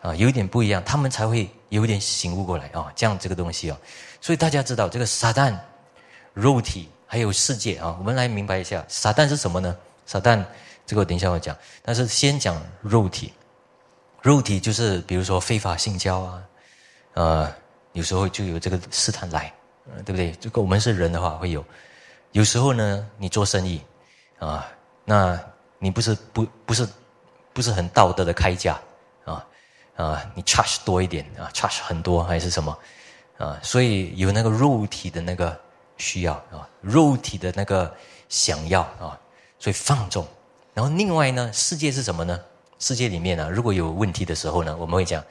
啊，有一点不一样，他们才会有点醒悟过来啊。这样这个东西哦，所以大家知道这个撒旦、肉体还有世界啊，我们来明白一下，撒旦是什么呢？撒旦这个等一下我讲，但是先讲肉体。肉体就是，比如说非法性交啊，呃，有时候就有这个试探来，对不对？如果我们是人的话，会有。有时候呢，你做生意，啊，那你不是不不是不是很道德的开价，啊啊，你 charge 多一点啊，charge 很多还是什么，啊，所以有那个肉体的那个需要啊，肉体的那个想要啊，所以放纵。然后另外呢，世界是什么呢？世界里面呢，如果有问题的时候呢，我们会讲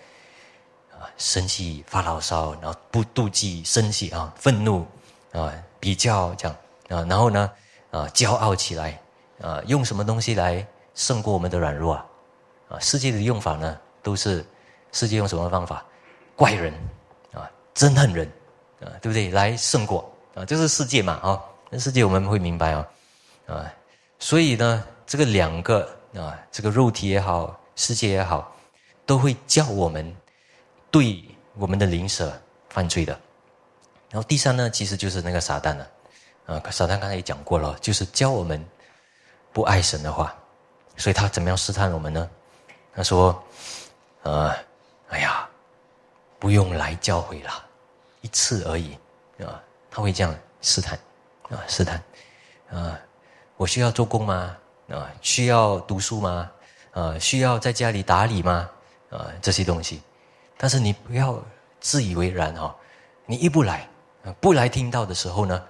啊，生气、发牢骚，然后不妒忌、生气啊，愤怒啊，比较这样啊，然后呢啊，骄傲起来啊，用什么东西来胜过我们的软弱啊？啊，世界的用法呢，都是世界用什么方法？怪人啊，憎恨人啊，对不对？来胜过啊，这是世界嘛啊？那世界我们会明白啊啊，所以呢，这个两个。啊，这个肉体也好，世界也好，都会叫我们对我们的灵舍犯罪的。然后第三呢，其实就是那个撒旦了。啊撒旦刚才也讲过了，就是教我们不爱神的话，所以他怎么样试探我们呢？他说：“呃，哎呀，不用来教会了，一次而已。”啊，他会这样试探，啊，试探，啊，我需要做工吗？啊，需要读书吗？啊，需要在家里打理吗？啊，这些东西，但是你不要自以为然哈。你一不来，不来听到的时候呢，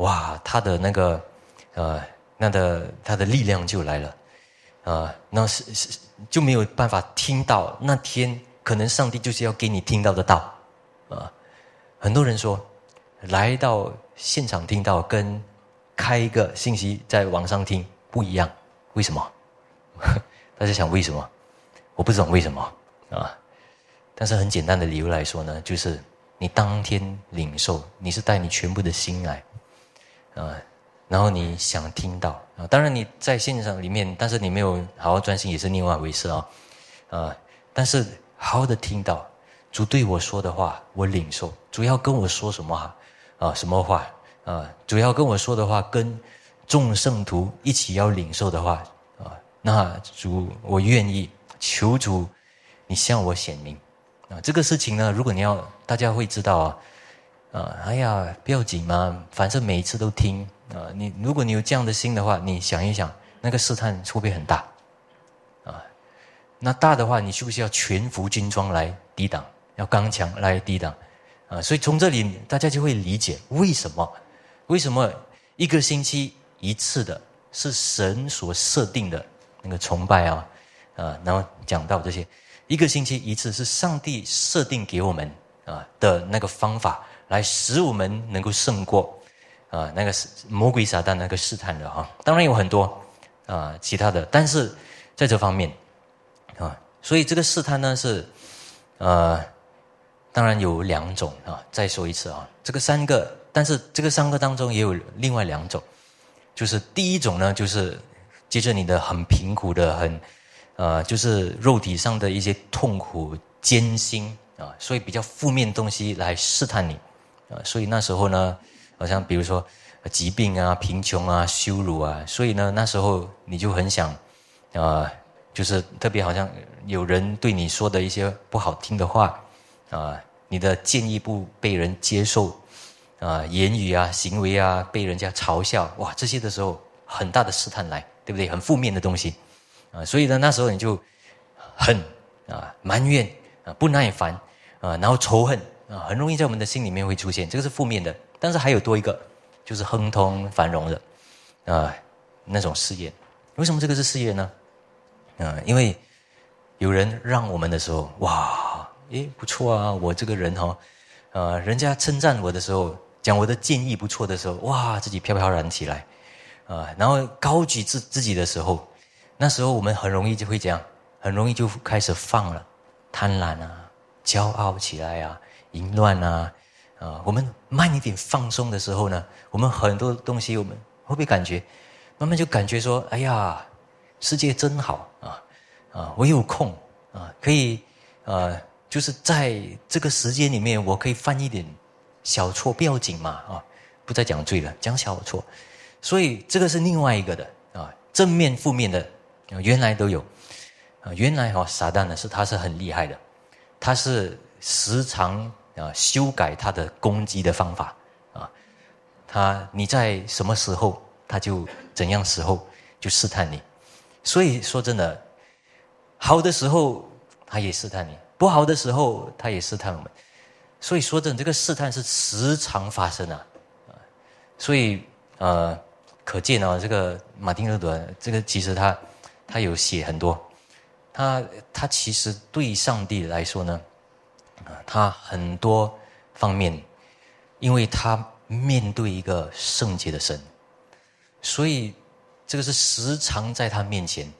哇，他的那个，呃，那的他的力量就来了，啊，那是是就没有办法听到。那天可能上帝就是要给你听到的道，啊，很多人说，来到现场听到，跟开一个信息在网上听。不一样，为什么？大家想为什么？我不懂为什么啊！但是很简单的理由来说呢，就是你当天领受，你是带你全部的心来啊，然后你想听到啊，当然你在现场里面，但是你没有好好专心，也是另外一回事啊啊！但是好好的听到主对我说的话，我领受。主要跟我说什么啊？啊，什么话啊？主要跟我说的话跟。众圣徒一起要领受的话啊，那主我愿意求主，你向我显明啊。这个事情呢，如果你要大家会知道啊，啊，哎呀，不要紧嘛，反正每一次都听啊。你如果你有这样的心的话，你想一想，那个试探会不会很大啊？那大的话，你需不需要全副军装来抵挡？要刚强来抵挡啊？所以从这里大家就会理解为什么？为什么一个星期？一次的是神所设定的那个崇拜啊，啊，然后讲到这些，一个星期一次是上帝设定给我们啊的那个方法来使我们能够胜过啊那个魔鬼撒旦那个试探的哈。当然有很多啊其他的，但是在这方面啊，所以这个试探呢是呃，当然有两种啊。再说一次啊，这个三个，但是这个三个当中也有另外两种，就是第一种呢，就是接着你的很贫苦的很。呃，就是肉体上的一些痛苦、艰辛啊，所以比较负面东西来试探你啊，所以那时候呢，好像比如说疾病啊、贫穷啊、羞辱啊，所以呢，那时候你就很想啊，就是特别好像有人对你说的一些不好听的话啊，你的建议不被人接受啊，言语啊、行为啊被人家嘲笑，哇，这些的时候很大的试探来，对不对？很负面的东西。啊，所以呢，那时候你就恨啊、埋怨啊、不耐烦啊，然后仇恨啊，很容易在我们的心里面会出现，这个是负面的。但是还有多一个，就是亨通繁荣的啊那种事业。为什么这个是事业呢？啊，因为有人让我们的时候，哇，诶，不错啊，我这个人哈，呃，人家称赞我的时候，讲我的建议不错的时候，哇，自己飘飘然起来啊，然后高举自自己的时候。那时候我们很容易就会这样，很容易就开始放了，贪婪啊，骄傲起来啊，淫乱啊，啊，我们慢一点放松的时候呢，我们很多东西我们会不会感觉，慢慢就感觉说，哎呀，世界真好啊，啊，我有空啊，可以啊，就是在这个时间里面，我可以犯一点小错不要紧嘛啊，不再讲罪了，讲小错，所以这个是另外一个的啊，正面负面的。原来都有，啊，原来哈撒旦呢是他是很厉害的，他是时常啊修改他的攻击的方法啊，他你在什么时候他就怎样时候就试探你，所以说真的，好的时候他也试探你，不好的时候他也试探我们，所以说真这个试探是时常发生啊，啊，所以呃可见啊这个马丁路德这个其实他。他有写很多，他他其实对上帝来说呢，啊，他很多方面，因为他面对一个圣洁的神，所以这个是时常在他面前，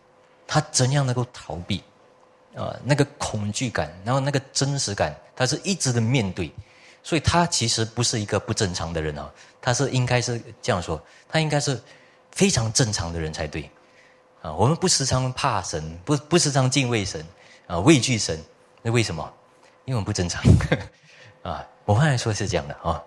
他怎样能够逃避啊？那个恐惧感，然后那个真实感，他是一直的面对，所以他其实不是一个不正常的人啊，他是应该是这样说，他应该是非常正常的人才对。啊，我们不时常怕神，不不时常敬畏神，啊，畏惧神，那为什么？因为不正常，啊，我刚才说是这样的啊，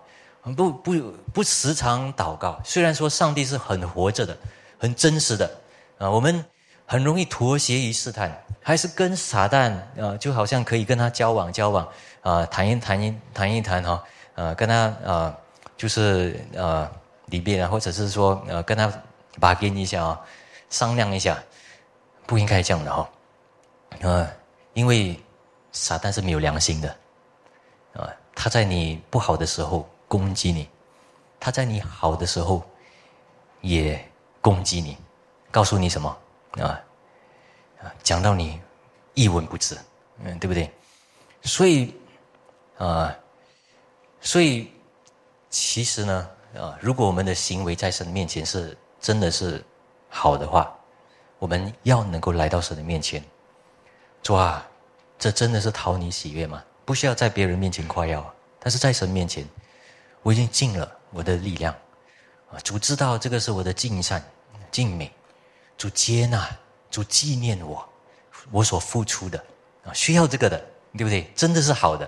不不不时常祷告。虽然说上帝是很活着的，很真实的，啊，我们很容易妥协于试探，还是跟撒旦啊，就好像可以跟他交往交往，啊，谈一谈一谈一谈哈，呃，跟他啊，就是呃里边啊，或者是说呃跟他把跟一下啊。商量一下，不应该这样的哈，啊，因为撒旦是没有良心的，啊，他在你不好的时候攻击你，他在你好的时候也攻击你，告诉你什么啊？啊，讲到你一文不值，嗯，对不对？所以啊，所以其实呢，啊，如果我们的行为在神面前是真的是。好的话，我们要能够来到神的面前，主啊，这真的是讨你喜悦吗？不需要在别人面前夸耀，但是在神面前，我已经尽了我的力量，啊，主知道这个是我的尽善尽美，主接纳，主纪念我，我所付出的啊，需要这个的，对不对？真的是好的，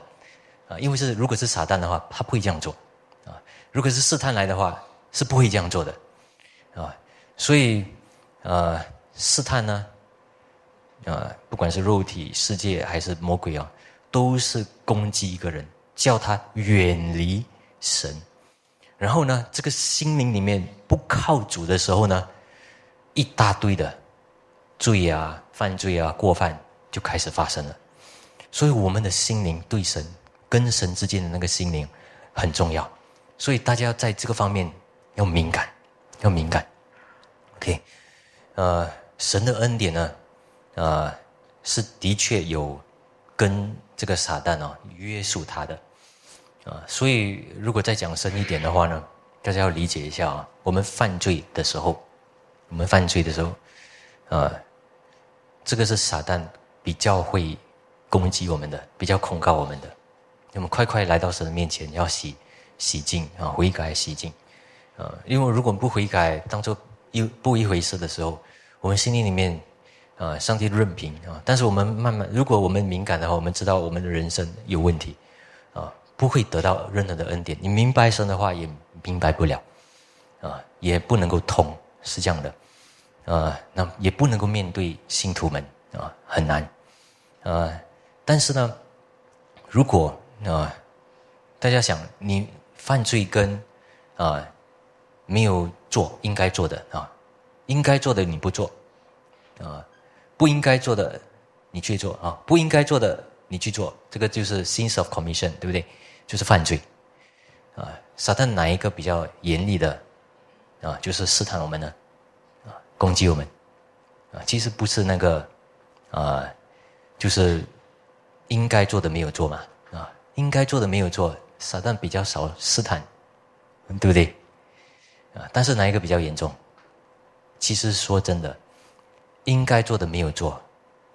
啊，因为是如果是撒旦的话，他不会这样做，啊，如果是试探来的话，是不会这样做的，啊，所以。呃，试探呢，呃，不管是肉体世界还是魔鬼啊，都是攻击一个人，叫他远离神。然后呢，这个心灵里面不靠主的时候呢，一大堆的罪啊、犯罪啊、过犯就开始发生了。所以，我们的心灵对神跟神之间的那个心灵很重要。所以，大家在这个方面要敏感，要敏感。OK。呃，神的恩典呢，呃，是的确有跟这个撒旦哦约束他的，啊，所以如果再讲深一点的话呢，大家要理解一下啊，我们犯罪的时候，我们犯罪的时候，啊，这个是撒旦比较会攻击我们的，比较控告我们的。那么快快来到神的面前，要洗洗净啊，悔改洗净啊，因为如果不悔改，当做一不一回事的时候，我们心里里面啊，上帝任凭啊，但是我们慢慢，如果我们敏感的话，我们知道我们的人生有问题啊。不会得到任何的恩典。你明白神的话也明白不了，啊，也不能够通，是这样的，啊，那也不能够面对信徒们啊，很难，啊，但是呢，如果啊，大家想你犯罪跟啊没有做应该做的啊，应该做的你不做，啊，不应该做的你去做啊，不应该做的你去做，这个就是 sins of commission，对不对？就是犯罪，啊，撒旦哪一个比较严厉的，啊，就是试探我们呢，啊，攻击我们，啊，其实不是那个，啊，就是应该做的没有做嘛，啊，应该做的没有做，撒旦比较少试探，对不对？啊，但是哪一个比较严重？其实说真的，应该做的没有做，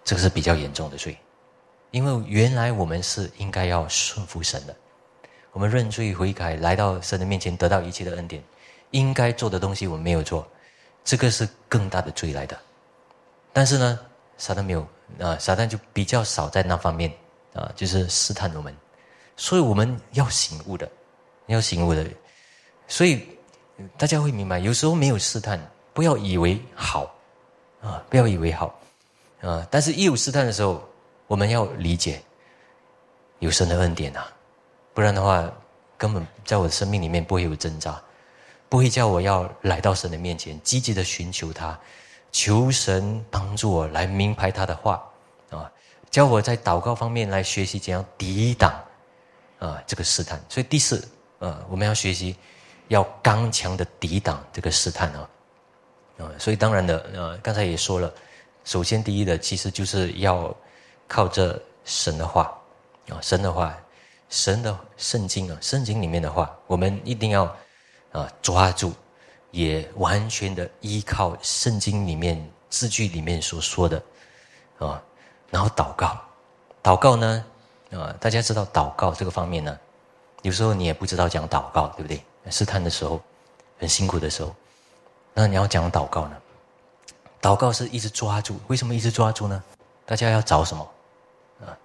这个是比较严重的罪，因为原来我们是应该要顺服神的。我们认罪悔改，来到神的面前，得到一切的恩典。应该做的东西我们没有做，这个是更大的罪来的。但是呢，撒旦没有啊，撒旦就比较少在那方面啊，就是试探我们。所以我们要醒悟的，要醒悟的。所以大家会明白，有时候没有试探，不要以为好啊，不要以为好啊。但是，一有试探的时候，我们要理解有神的恩典啊。不然的话，根本在我的生命里面不会有挣扎，不会叫我要来到神的面前，积极的寻求他，求神帮助我来明白他的话啊，教我在祷告方面来学习怎样抵挡啊这个试探。所以第四，呃，我们要学习要刚强的抵挡这个试探啊啊。所以当然的，呃，刚才也说了，首先第一的其实就是要靠着神的话啊，神的话。神的圣经啊，圣经里面的话，我们一定要啊抓住，也完全的依靠圣经里面字句里面所说的啊，然后祷告，祷告呢啊，大家知道祷告这个方面呢，有时候你也不知道讲祷告，对不对？试探的时候，很辛苦的时候，那你要讲祷告呢？祷告是一直抓住，为什么一直抓住呢？大家要找什么啊？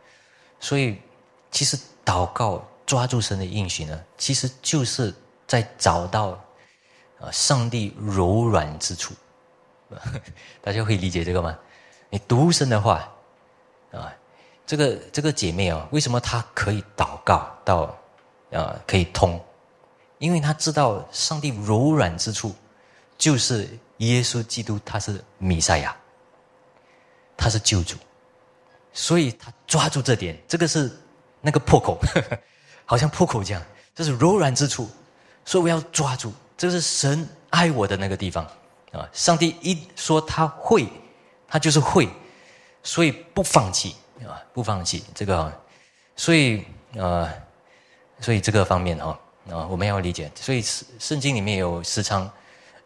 所以其实。祷告抓住神的应许呢，其实就是在找到啊上帝柔软之处。大家会理解这个吗？你读神的话啊，这个这个姐妹啊，为什么她可以祷告到啊可以通？因为她知道上帝柔软之处就是耶稣基督，他是弥赛亚，他是救主，所以他抓住这点，这个是。那个破口，好像破口这样，这是柔软之处，所以我要抓住，这是神爱我的那个地方啊！上帝一说他会，他就是会，所以不放弃啊，不放弃这个，所以啊，所以这个方面哈啊，我们要理解，所以圣经里面有时常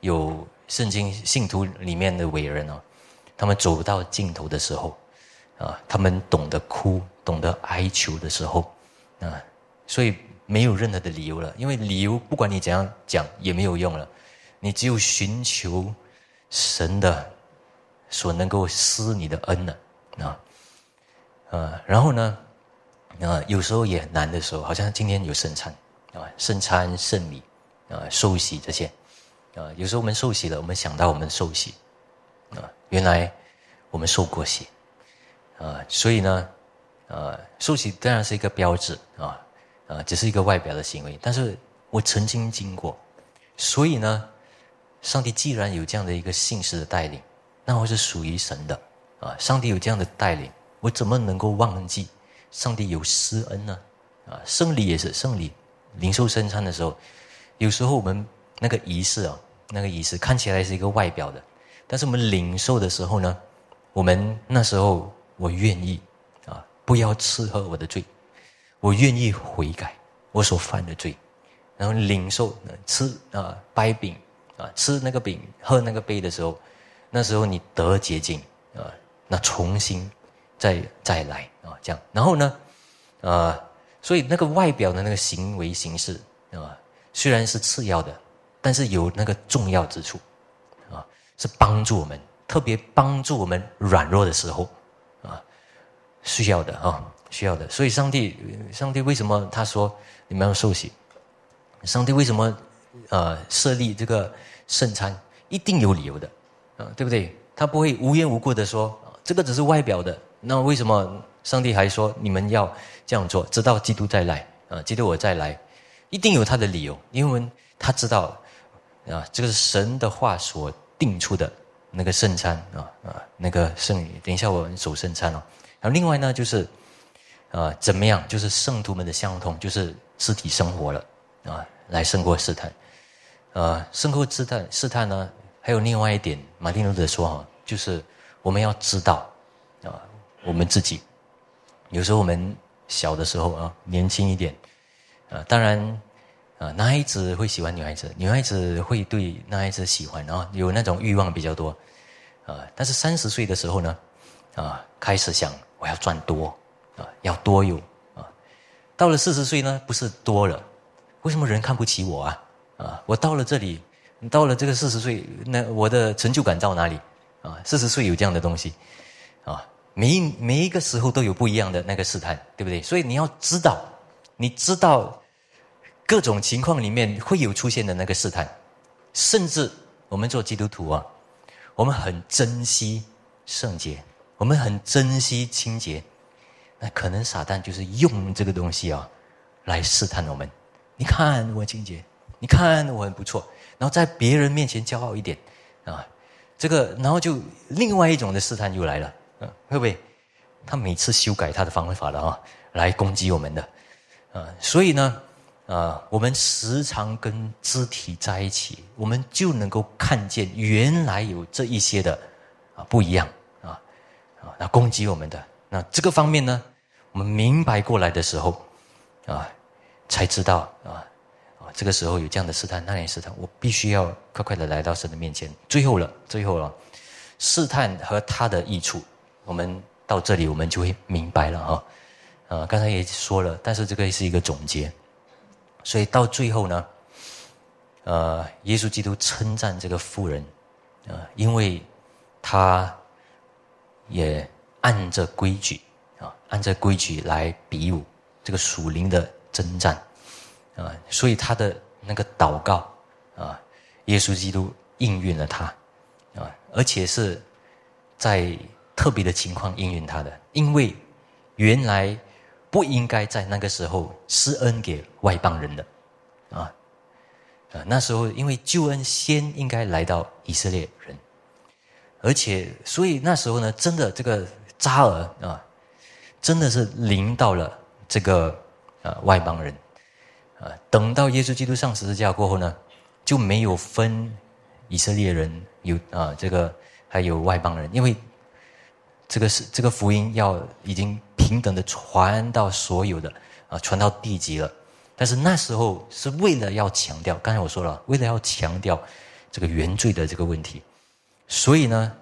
有圣经信徒里面的伟人哦，他们走到尽头的时候。啊，他们懂得哭，懂得哀求的时候，啊，所以没有任何的理由了，因为理由不管你怎样讲也没有用了，你只有寻求神的所能够施你的恩了，啊，啊，然后呢，啊，有时候也很难的时候，好像今天有圣餐，啊，圣餐圣礼，啊，受洗这些，啊，有时候我们受洗了，我们想到我们受洗，啊，原来我们受过洗。啊，所以呢，呃，受洗当然是一个标志啊，啊，只是一个外表的行为。但是我曾经经过，所以呢，上帝既然有这样的一个信实的带领，那我是属于神的啊。上帝有这样的带领，我怎么能够忘记上帝有施恩呢？啊，圣礼也是圣礼，灵受圣餐的时候，有时候我们那个仪式啊，那个仪式看起来是一个外表的，但是我们领受的时候呢，我们那时候。我愿意，啊，不要吃喝我的罪，我愿意悔改，我所犯的罪，然后领受吃啊掰饼啊吃那个饼喝那个杯的时候，那时候你得洁净啊，那重新再再来啊这样，然后呢，啊，所以那个外表的那个行为形式啊，虽然是次要的，但是有那个重要之处啊，是帮助我们，特别帮助我们软弱的时候啊，需要的啊。需要的，所以上帝，上帝为什么他说你们要受洗？上帝为什么呃设立这个圣餐？一定有理由的，啊，对不对？他不会无缘无故的说这个只是外表的。那为什么上帝还说你们要这样做？直到基督再来啊，基督我再来，一定有他的理由，因为他知道啊，这个是神的话所定出的那个圣餐啊啊，那个圣。等一下我们守圣餐哦。然后另外呢，就是。啊，怎么样？就是圣徒们的相通，就是肢体生活了啊，来胜过试探。呃，胜过试探，试探呢，还有另外一点，马丁路德说哈，就是我们要知道啊，我们自己有时候我们小的时候啊，年轻一点啊，当然啊，男孩子会喜欢女孩子，女孩子会对男孩子喜欢啊，有那种欲望比较多啊。但是三十岁的时候呢，啊，开始想我要赚多。啊，要多有啊！到了四十岁呢，不是多了，为什么人看不起我啊？啊，我到了这里，到了这个四十岁，那我的成就感到哪里？啊，四十岁有这样的东西，啊，每一每一个时候都有不一样的那个试探，对不对？所以你要知道，你知道各种情况里面会有出现的那个试探，甚至我们做基督徒啊，我们很珍惜圣洁，我们很珍惜清洁。那可能撒旦就是用这个东西啊，来试探我们。你看我清洁，你看我很不错，然后在别人面前骄傲一点啊，这个然后就另外一种的试探又来了，啊，会不会？他每次修改他的方法了啊，来攻击我们的啊，所以呢，啊，我们时常跟肢体在一起，我们就能够看见原来有这一些的啊不一样啊啊，那攻击我们的那这个方面呢？我们明白过来的时候，啊，才知道啊，啊，这个时候有这样的试探，那样试探，我必须要快快的来到神的面前。最后了，最后了，试探和他的益处，我们到这里我们就会明白了哈。啊，刚才也说了，但是这个是一个总结，所以到最后呢，呃，耶稣基督称赞这个妇人，啊，因为他也按着规矩。啊，按照规矩来比武，这个属灵的征战，啊，所以他的那个祷告，啊，耶稣基督应允了他，啊，而且是在特别的情况应允他的，因为原来不应该在那个时候施恩给外邦人的，啊，啊，那时候因为救恩先应该来到以色列人，而且所以那时候呢，真的这个扎尔啊。真的是临到了这个呃外邦人，啊，等到耶稣基督上十字架过后呢，就没有分以色列人有啊这个还有外邦人，因为这个是这个福音要已经平等的传到所有的啊传到地级了，但是那时候是为了要强调，刚才我说了，为了要强调这个原罪的这个问题，所以呢，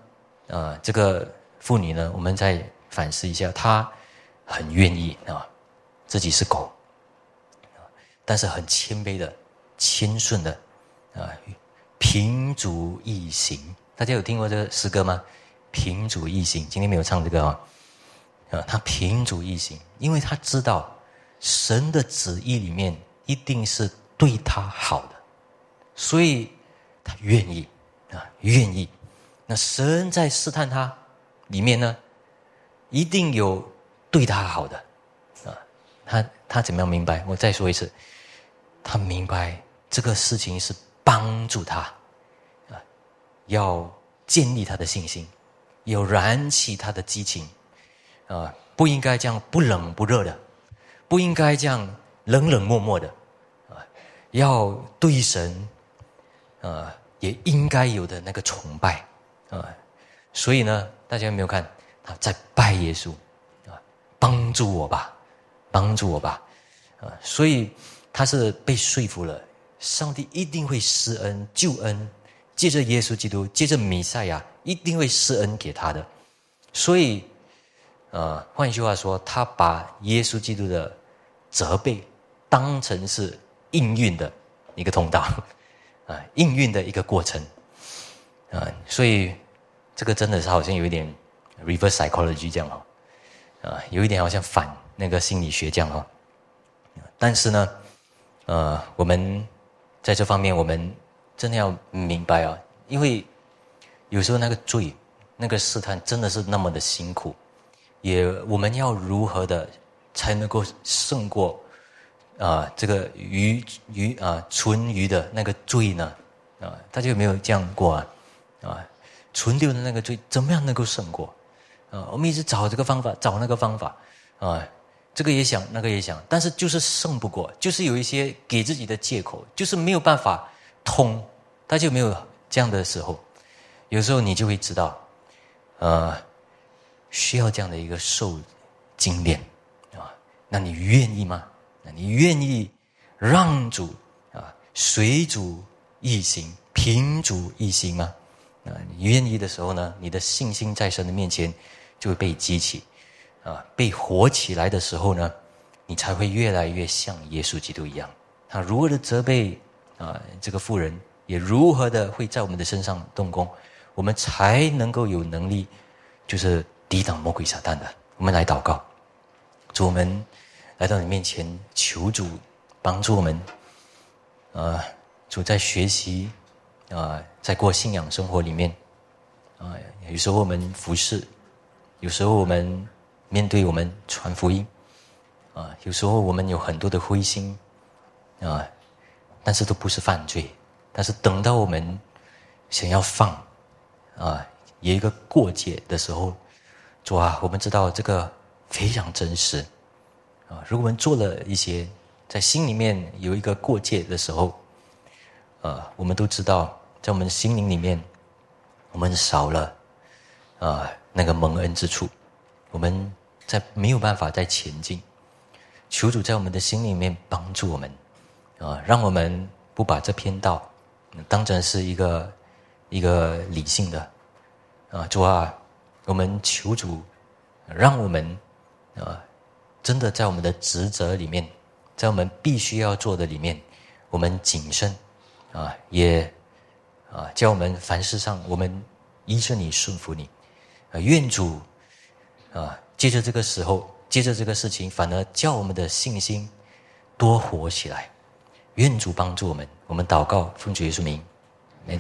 啊这个妇女呢，我们再反思一下她。很愿意啊，自己是狗，但是很谦卑的、谦顺的啊，平足一行。大家有听过这个诗歌吗？平足一行，今天没有唱这个啊。啊，他平主一行，因为他知道神的旨意里面一定是对他好的，所以他愿意啊，愿意。那神在试探他里面呢，一定有。对他好的，啊，他他怎么样明白？我再说一次，他明白这个事情是帮助他，啊，要建立他的信心，要燃起他的激情，啊，不应该这样不冷不热的，不应该这样冷冷漠漠的，啊，要对神，啊，也应该有的那个崇拜，啊，所以呢，大家有没有看他在拜耶稣？啊帮助我吧，帮助我吧，啊！所以他是被说服了，上帝一定会施恩救恩，借着耶稣基督，借着弥赛亚，一定会施恩给他的。所以，呃，换句话说，他把耶稣基督的责备当成是应运的一个通道，啊，应运的一个过程，啊，所以这个真的是好像有一点 reverse psychology 这样哦，啊，有一点好像反那个心理学这样哦，但是呢。呃，我们在这方面，我们真的要明白啊，因为有时候那个罪、那个试探真的是那么的辛苦，也我们要如何的才能够胜过啊这个余余啊存余的那个罪呢？啊，大家有没有这样过啊？啊，存留的那个罪怎么样能够胜过？啊，我们一直找这个方法，找那个方法啊。这个也想，那个也想，但是就是胜不过，就是有一些给自己的借口，就是没有办法通。他就没有这样的时候，有时候你就会知道，呃，需要这样的一个受精炼啊。那你愿意吗？那你愿意让主啊，随主一行，凭主一心吗？啊，你愿意的时候呢，你的信心在神的面前就会被激起。啊，被活起来的时候呢，你才会越来越像耶稣基督一样。他如何的责备啊，这个妇人也如何的会在我们的身上动工，我们才能够有能力，就是抵挡魔鬼撒旦的。我们来祷告，主我们来到你面前，求主帮助我们。啊，主在学习啊，在过信仰生活里面啊，有时候我们服侍，有时候我们。面对我们传福音，啊，有时候我们有很多的灰心，啊，但是都不是犯罪。但是等到我们想要放，啊，有一个过节的时候，主啊，我们知道这个非常真实，啊，如果我们做了一些在心里面有一个过界的时候，啊，我们都知道在我们心灵里面，我们少了啊那个蒙恩之处，我们。在没有办法再前进，求主在我们的心里面帮助我们，啊，让我们不把这篇道当成是一个一个理性的，啊，主啊，我们求主让我们啊，真的在我们的职责里面，在我们必须要做的里面，我们谨慎，啊，也啊，叫我们凡事上我们依着你顺服你，啊，愿主啊。借着这个时候，借着这个事情，反而叫我们的信心多活起来。愿主帮助我们，我们祷告奉主耶稣名，阿